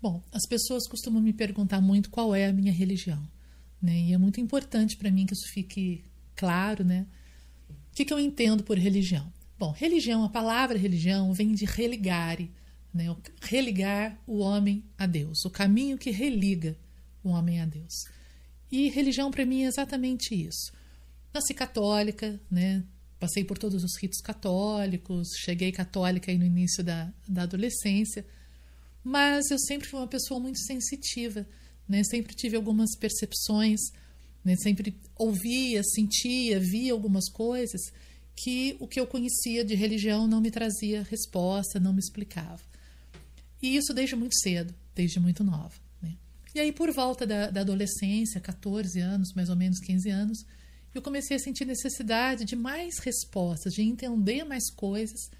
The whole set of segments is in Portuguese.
Bom, as pessoas costumam me perguntar muito qual é a minha religião, né? E é muito importante para mim que isso fique claro, né? O que, que eu entendo por religião? Bom, religião, a palavra religião vem de religare, né? religar o homem a Deus, o caminho que religa o homem a Deus. E religião para mim é exatamente isso. Nasci católica, né? Passei por todos os ritos católicos, cheguei católica aí no início da, da adolescência, mas eu sempre fui uma pessoa muito sensitiva, né? Sempre tive algumas percepções, né? Sempre ouvia, sentia, via algumas coisas que o que eu conhecia de religião não me trazia resposta, não me explicava. E isso desde muito cedo, desde muito nova. Né? E aí, por volta da, da adolescência, 14 anos, mais ou menos 15 anos, eu comecei a sentir necessidade de mais respostas, de entender mais coisas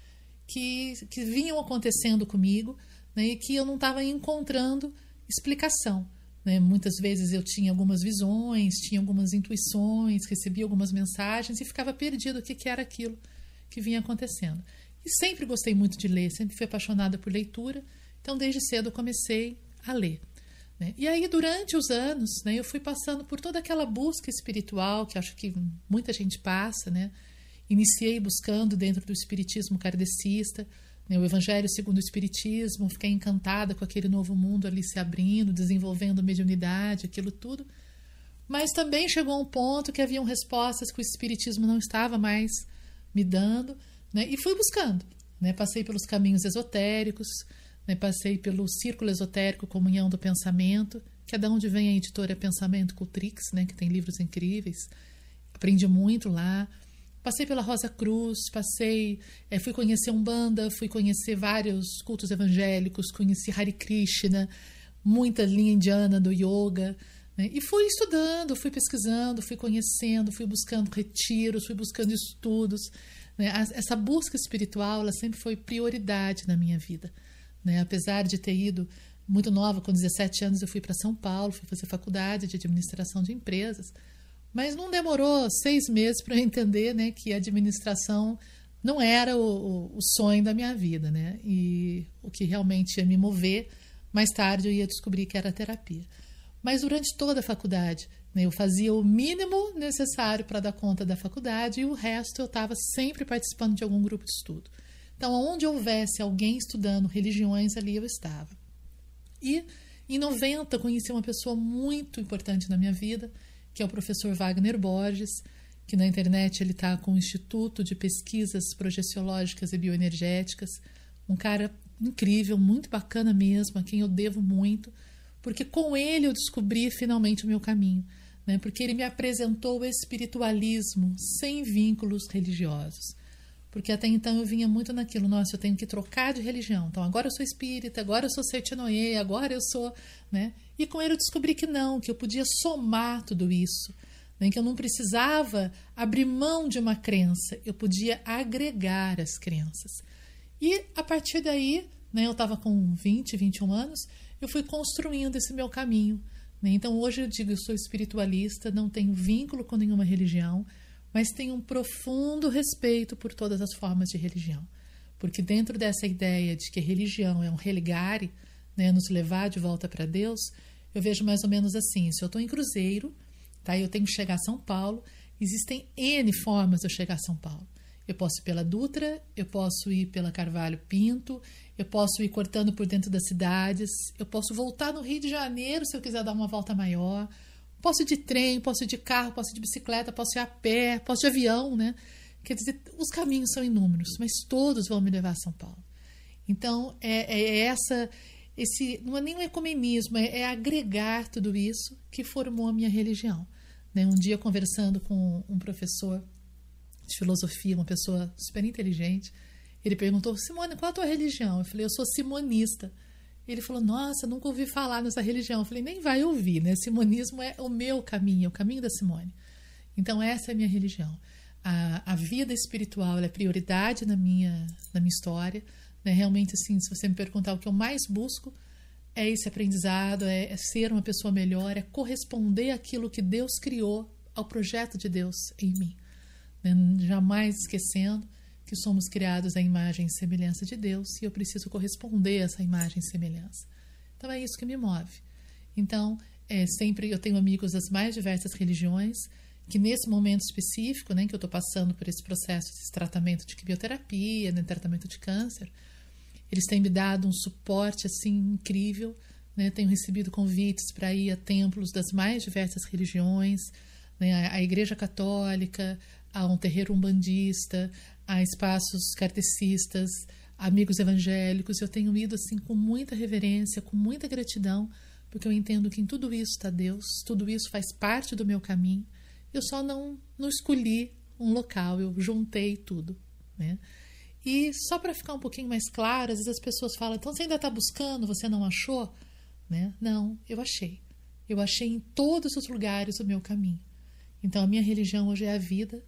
que, que vinham acontecendo comigo né, e que eu não estava encontrando explicação. Né? Muitas vezes eu tinha algumas visões, tinha algumas intuições, recebia algumas mensagens e ficava perdido o que, que era aquilo que vinha acontecendo. E sempre gostei muito de ler, sempre fui apaixonada por leitura, então desde cedo comecei a ler. Né? E aí, durante os anos, né, eu fui passando por toda aquela busca espiritual que acho que muita gente passa. Né? Iniciei buscando dentro do espiritismo kardecista, o Evangelho segundo o Espiritismo, fiquei encantada com aquele novo mundo ali se abrindo, desenvolvendo mediunidade, aquilo tudo. Mas também chegou um ponto que haviam respostas que o Espiritismo não estava mais me dando, né, e fui buscando. Né, passei pelos caminhos esotéricos, né, passei pelo Círculo Esotérico Comunhão do Pensamento, que é da onde vem a editora Pensamento Cultrix, né, que tem livros incríveis. Aprendi muito lá. Passei pela Rosa Cruz, passei, é, fui conhecer Umbanda, fui conhecer vários cultos evangélicos, conheci Hare Krishna, muita linha indiana do yoga. Né, e fui estudando, fui pesquisando, fui conhecendo, fui buscando retiros, fui buscando estudos. Né, essa busca espiritual ela sempre foi prioridade na minha vida. Né? Apesar de ter ido muito nova, com 17 anos, eu fui para São Paulo, fui fazer faculdade de administração de empresas. Mas não demorou seis meses para eu entender né, que a administração não era o, o, sonho da minha vida. Né? E o que realmente ia me mover, mais tarde eu ia descobrir que era terapia. Mas durante toda a faculdade, né, eu fazia o mínimo necessário para dar conta da faculdade e o resto eu estava sempre participando de algum grupo de estudo. Então, onde houvesse alguém estudando religiões, ali eu estava. E em 90 conheci uma pessoa muito importante na minha vida, que é o professor Wagner Borges, que na internet ele está com o Instituto de Pesquisas Projeciológicas e Bioenergéticas, um cara incrível, muito bacana mesmo, a quem eu devo muito, porque com ele eu descobri finalmente o meu caminho, né? porque ele me apresentou o espiritualismo sem vínculos religiosos. Porque até então eu vinha muito naquilo, nossa, eu tenho que trocar de religião. Então agora eu sou espírita, agora eu sou Seitinoye, agora eu sou, né? E com ele eu descobri que não, que eu podia somar tudo isso, né? que eu não precisava abrir mão de uma crença, eu podia agregar as crenças. E a partir daí, né, eu estava com 20, 21 anos, eu fui construindo esse meu caminho. Né? Então hoje eu digo, eu sou espiritualista, não tenho vínculo com nenhuma religião, mas tenho um profundo respeito por todas as formas de religião. Porque dentro dessa ideia de que religião é um religare, né, nos levar de volta para Deus, eu vejo mais ou menos assim: se eu estou em Cruzeiro, tá, eu tenho que chegar a São Paulo, existem N formas de eu chegar a São Paulo. Eu posso ir pela Dutra, eu posso ir pela Carvalho Pinto, eu posso ir cortando por dentro das cidades, eu posso voltar no Rio de Janeiro se eu quiser dar uma volta maior, Posso ir de trem, posso ir de carro, posso ir de bicicleta, posso ir a pé, posso ir de avião, né? Quer dizer, os caminhos são inúmeros, mas todos vão me levar a São Paulo. Então, é, é essa, esse, não é nem um ecumenismo, é, é, agregar tudo isso que formou a minha religião. Né? Um dia, conversando com um professor de filosofia, uma pessoa super inteligente, ele perguntou: Simone, qual é a tua religião? Eu falei: Eu sou simonista. Ele falou: Nossa, nunca ouvi falar nessa religião. Eu falei: Nem vai ouvir, né? Simonismo é o meu caminho, é o caminho da Simone. Então, essa é a minha religião. A, a vida espiritual é prioridade na minha, na minha história. Né? Realmente, assim, se você me perguntar o que eu mais busco, é esse aprendizado, é, é ser uma pessoa melhor, é corresponder àquilo que Deus criou, ao projeto de Deus em mim. Né? Jamais esquecendo que somos criados à imagem e semelhança de Deus e eu preciso corresponder a essa imagem e semelhança. Então é isso que me move. Então, é, sempre eu tenho amigos das mais diversas religiões, que nesse momento específico, né, que eu estou passando por esse processo de tratamento de quimioterapia, né, tratamento de câncer, eles têm me dado um suporte assim incrível. Né, tenho recebido convites para ir a templos das mais diversas religiões, né, a Igreja Católica, a um terreiro umbandista, a espaços kardecistas, amigos evangélicos. Eu tenho ido assim com muita reverência, com muita gratidão, porque eu entendo que em tudo isso está Deus, tudo isso faz parte do meu caminho eu só não, não escolhi um local, eu juntei tudo. Né? E só para ficar um pouquinho mais claro, às vezes as pessoas falam, então você ainda está buscando, você não achou? Né? Não, eu achei. Eu achei em todos os lugares o meu caminho. Então a minha religião hoje é a vida,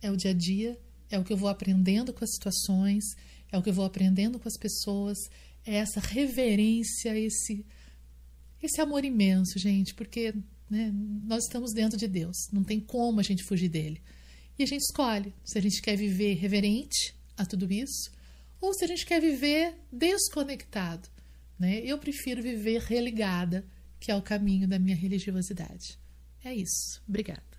é o dia a dia, é o que eu vou aprendendo com as situações, é o que eu vou aprendendo com as pessoas, é essa reverência, esse esse amor imenso, gente, porque né? Nós estamos dentro de Deus, não tem como a gente fugir dele. E a gente escolhe se a gente quer viver reverente a tudo isso ou se a gente quer viver desconectado. Né? Eu prefiro viver religada, que é o caminho da minha religiosidade. É isso. Obrigada.